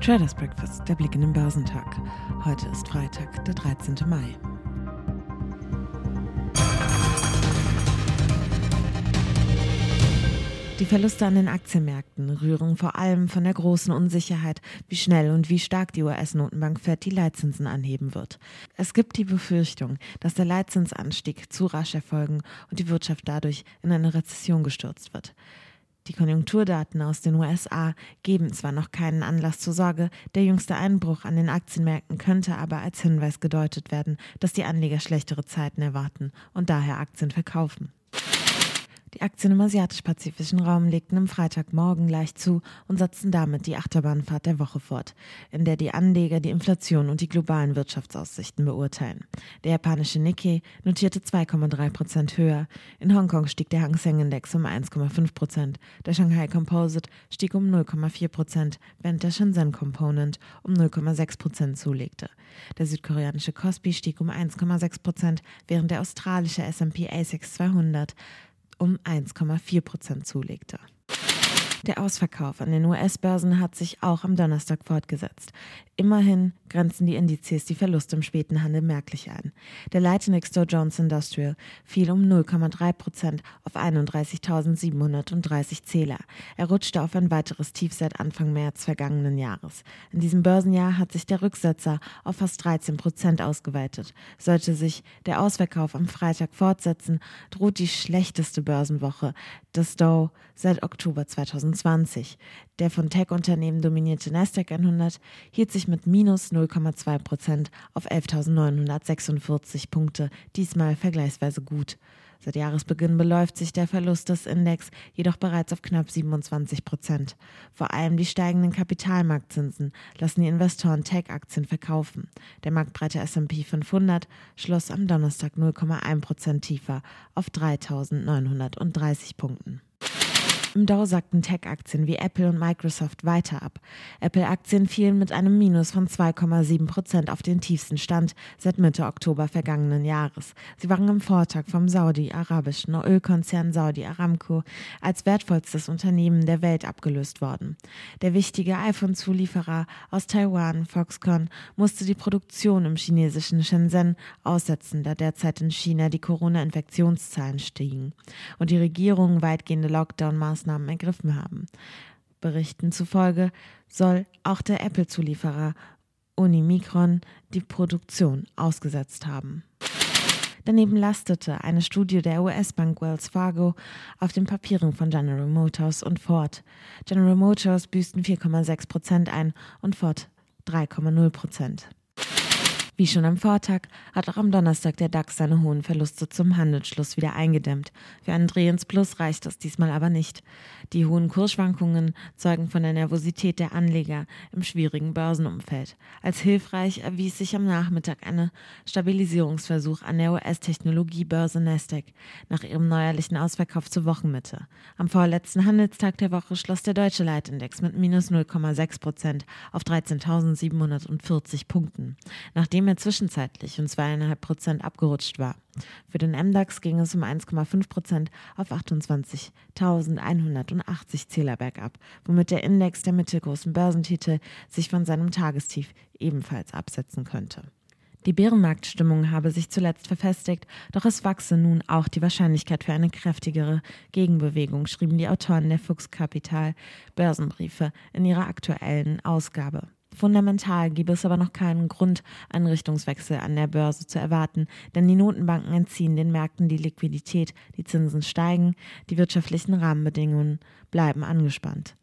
Traders Breakfast, der Blick in den Börsentag. Heute ist Freitag, der 13. Mai. Die Verluste an den Aktienmärkten rühren vor allem von der großen Unsicherheit, wie schnell und wie stark die US-Notenbank Fed die Leitzinsen anheben wird. Es gibt die Befürchtung, dass der Leitzinsanstieg zu rasch erfolgen und die Wirtschaft dadurch in eine Rezession gestürzt wird. Die Konjunkturdaten aus den USA geben zwar noch keinen Anlass zur Sorge, der jüngste Einbruch an den Aktienmärkten könnte aber als Hinweis gedeutet werden, dass die Anleger schlechtere Zeiten erwarten und daher Aktien verkaufen. Die Aktien im asiatisch-pazifischen Raum legten am Freitagmorgen leicht zu und setzten damit die Achterbahnfahrt der Woche fort, in der die Anleger die Inflation und die globalen Wirtschaftsaussichten beurteilen. Der japanische Nikkei notierte 2,3 Prozent höher. In Hongkong stieg der Hang Seng Index um 1,5 Prozent. Der Shanghai Composite stieg um 0,4 Prozent, während der Shenzhen Component um 0,6 Prozent zulegte. Der südkoreanische Kospi stieg um 1,6 Prozent, während der australische S&P ASX 200 um 1,4 Prozent zulegte. Der Ausverkauf an den US-Börsen hat sich auch am Donnerstag fortgesetzt. Immerhin grenzen die Indizes die Verluste im späten Handel merklich ein. Der Leitindex Dow Jones Industrial fiel um 0,3 Prozent auf 31.730 Zähler. Er rutschte auf ein weiteres Tief seit Anfang März vergangenen Jahres. In diesem Börsenjahr hat sich der Rücksetzer auf fast 13 Prozent ausgeweitet. Sollte sich der Ausverkauf am Freitag fortsetzen, droht die schlechteste Börsenwoche des Dow seit Oktober 2020. Der von Tech-Unternehmen dominierte Nasdaq 100 hielt sich mit minus 0,2 Prozent auf 11.946 Punkte, diesmal vergleichsweise gut. Seit Jahresbeginn beläuft sich der Verlust des Index jedoch bereits auf knapp 27 Prozent. Vor allem die steigenden Kapitalmarktzinsen lassen die Investoren Tech-Aktien verkaufen. Der marktbreite S&P 500 schloss am Donnerstag 0,1 Prozent tiefer auf 3.930 Punkten. Im Dow sackten Tech-Aktien wie Apple und Microsoft weiter ab. Apple-Aktien fielen mit einem Minus von 2,7 Prozent auf den tiefsten Stand seit Mitte Oktober vergangenen Jahres. Sie waren im Vortag vom saudi-arabischen Ölkonzern Saudi Aramco als wertvollstes Unternehmen der Welt abgelöst worden. Der wichtige iPhone-Zulieferer aus Taiwan, Foxconn, musste die Produktion im chinesischen Shenzhen aussetzen, da derzeit in China die Corona-Infektionszahlen stiegen und die Regierung weitgehende Lockdown-Maßnahmen Maßnahmen ergriffen haben. Berichten zufolge soll auch der Apple-Zulieferer Unimicron die Produktion ausgesetzt haben. Daneben lastete eine Studie der US-Bank Wells Fargo auf den Papieren von General Motors und Ford. General Motors büßten 4,6 Prozent ein und Ford 3,0 Prozent. Wie schon am Vortag hat auch am Donnerstag der DAX seine hohen Verluste zum Handelsschluss wieder eingedämmt. Für einen Dreh ins Plus reicht das diesmal aber nicht. Die hohen Kursschwankungen zeugen von der Nervosität der Anleger im schwierigen Börsenumfeld. Als hilfreich erwies sich am Nachmittag ein Stabilisierungsversuch an der US-Technologiebörse Nasdaq nach ihrem neuerlichen Ausverkauf zur Wochenmitte. Am vorletzten Handelstag der Woche schloss der deutsche Leitindex mit minus 0,6 Prozent auf 13.740 Punkten. Nachdem er zwischenzeitlich um zweieinhalb Prozent abgerutscht war. Für den MDAX ging es um 1,5 Prozent auf 28.180 Zähler bergab, womit der Index der mittelgroßen Börsentitel sich von seinem Tagestief ebenfalls absetzen könnte. Die Bärenmarktstimmung habe sich zuletzt verfestigt, doch es wachse nun auch die Wahrscheinlichkeit für eine kräftigere Gegenbewegung, schrieben die Autoren der Fuchs Kapital Börsenbriefe in ihrer aktuellen Ausgabe. Fundamental gäbe es aber noch keinen Grund, einen Richtungswechsel an der Börse zu erwarten, denn die Notenbanken entziehen den Märkten die Liquidität, die Zinsen steigen, die wirtschaftlichen Rahmenbedingungen bleiben angespannt.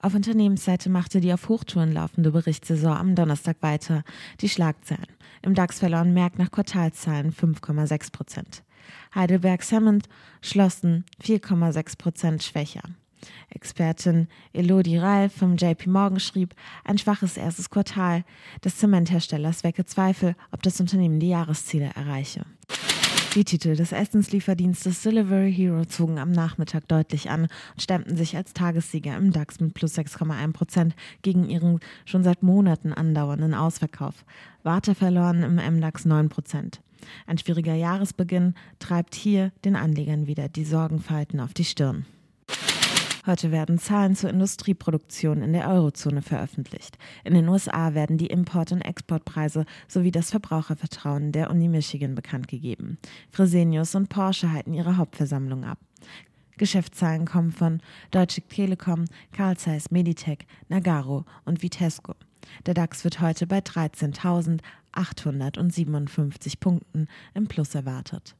Auf Unternehmensseite machte die auf Hochtouren laufende Berichtssaison am Donnerstag weiter. Die Schlagzeilen. Im DAX verloren Merck nach Quartalzahlen 5,6 Prozent. Heidelberg Cement schlossen 4,6 Prozent schwächer. Expertin Elodie Ralf vom JP Morgan schrieb, ein schwaches erstes Quartal des Zementherstellers wecke Zweifel, ob das Unternehmen die Jahresziele erreiche. Die Titel des Essenslieferdienstes Delivery Hero zogen am Nachmittag deutlich an und stemmten sich als Tagessieger im DAX mit plus 6,1 Prozent gegen ihren schon seit Monaten andauernden Ausverkauf. Warte verloren im MDAX 9 Prozent. Ein schwieriger Jahresbeginn treibt hier den Anlegern wieder die Sorgenfalten auf die Stirn. Heute werden Zahlen zur Industrieproduktion in der Eurozone veröffentlicht. In den USA werden die Import- und Exportpreise sowie das Verbrauchervertrauen der Uni Michigan bekannt gegeben. Fresenius und Porsche halten ihre Hauptversammlung ab. Geschäftszahlen kommen von Deutsche Telekom, Carl Zeiss Meditech, Nagaro und Vitesco. Der DAX wird heute bei 13.857 Punkten im Plus erwartet.